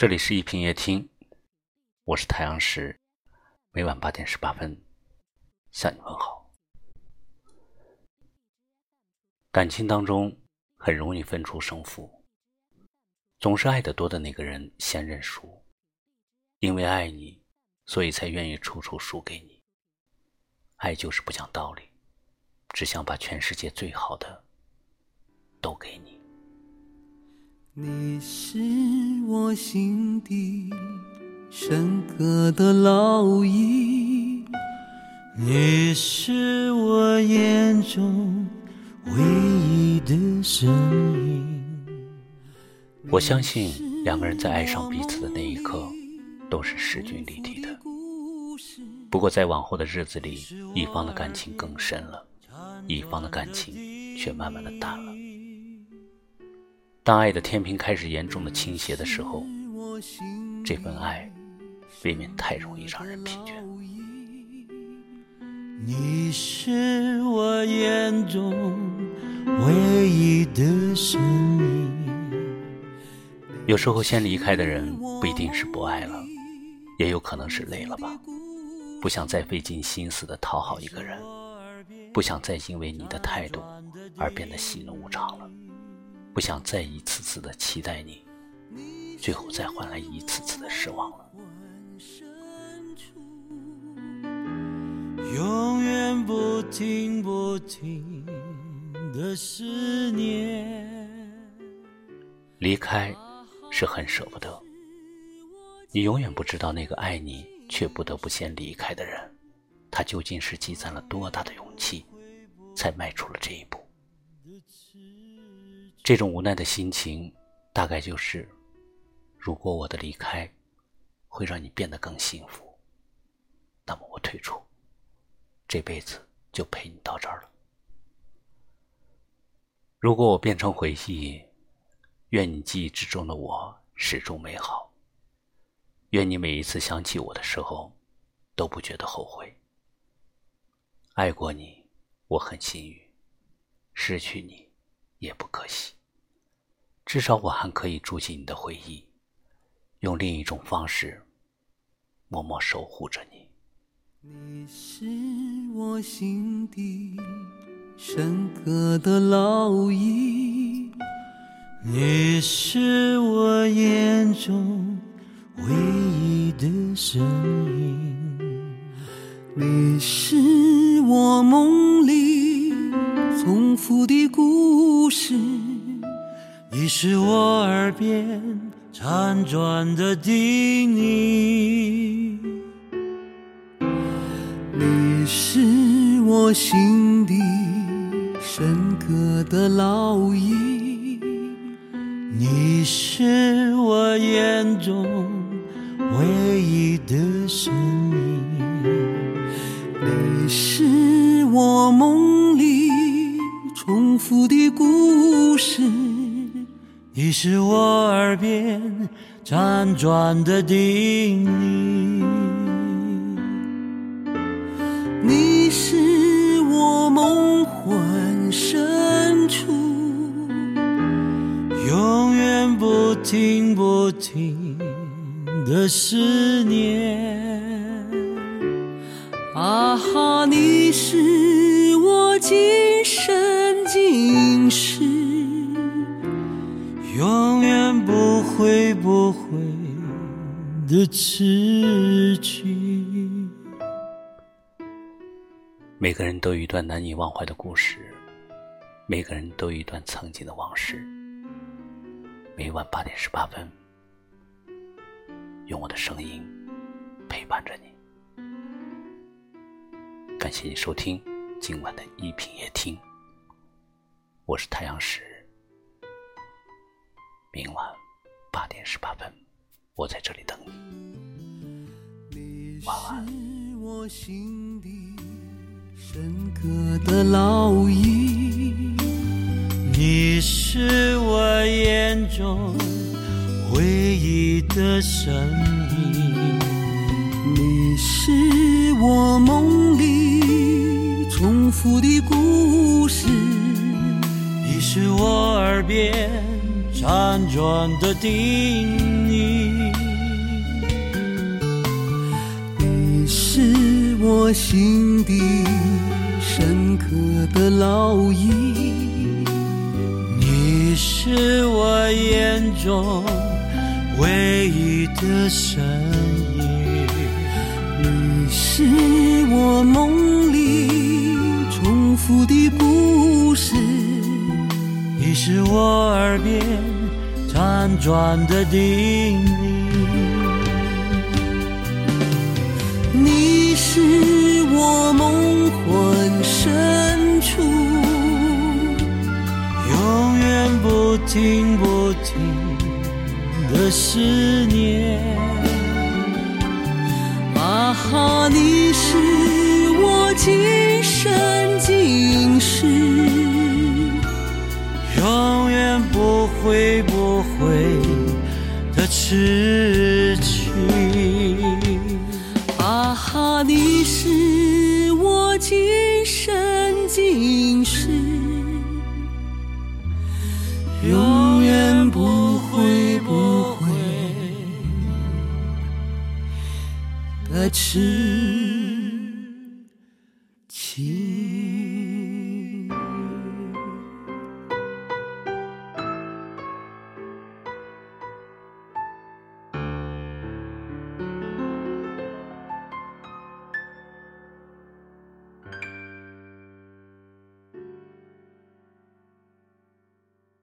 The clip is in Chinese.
这里是一品夜听，我是太阳石，每晚八点十八分向你问好。感情当中很容易分出胜负，总是爱得多的那个人先认输，因为爱你，所以才愿意处处输给你。爱就是不讲道理，只想把全世界最好的都给你。你是我心底深刻的烙印，你是我眼中唯一的声音。我相信两个人在爱上彼此的那一刻，都是势均力敌的。不过在往后的日子里，一方的感情更深了，一方的感情却慢慢的淡了。当爱的天平开始严重的倾斜的时候，这份爱未免太容易让人疲倦。你是我眼中唯一的声音。有时候先离开的人不一定是不爱了，也有可能是累了吧，不想再费尽心思的讨好一个人，不想再因为你的态度而变得喜怒无常了。不想再一次次的期待你，最后再换来一次次的失望了。永远不停不停的思念。离开是很舍不得，你永远不知道那个爱你却不得不先离开的人，他究竟是积攒了多大的勇气，才迈出了这一步。这种无奈的心情，大概就是：如果我的离开会让你变得更幸福，那么我退出，这辈子就陪你到这儿了。如果我变成回忆，愿你记忆之中的我始终美好。愿你每一次想起我的时候，都不觉得后悔。爱过你，我很幸运；失去你，也不可惜。至少我还可以住进你的回忆，用另一种方式默默守护着你。你是我心底深刻的烙印，你是我眼中唯一的声音，你是我梦里重复的故事。你是我耳边辗转的叮咛，你是我心底深刻的烙印，你是我眼中唯一的声音，你是我梦里重复的故事。你是我耳边辗转的叮咛，你是我梦魂深处永远不停不停的思念。啊哈，你是我今生今世。永远不会不会的痴情。每个人都有一段难以忘怀的故事，每个人都有一段曾经的往事。每晚八点十八分，用我的声音陪伴着你。感谢你收听今晚的一品夜听，我是太阳石。明晚八点十八分，我在这里等你。晚安。我心底深刻的烙印，你是我眼中唯一的声音，你是我梦里重复的故事，你是我耳边。辗转的叮咛。你是我心底深刻的烙印，你是我眼中唯一的身影，你是我梦里重复的故事，你是我耳边辗转的叮咛。你是我梦魂深处永远不停不停的思念。啊哈，你是我会不会的痴情，啊哈，你是我今生今世。永远不会不会的痴情。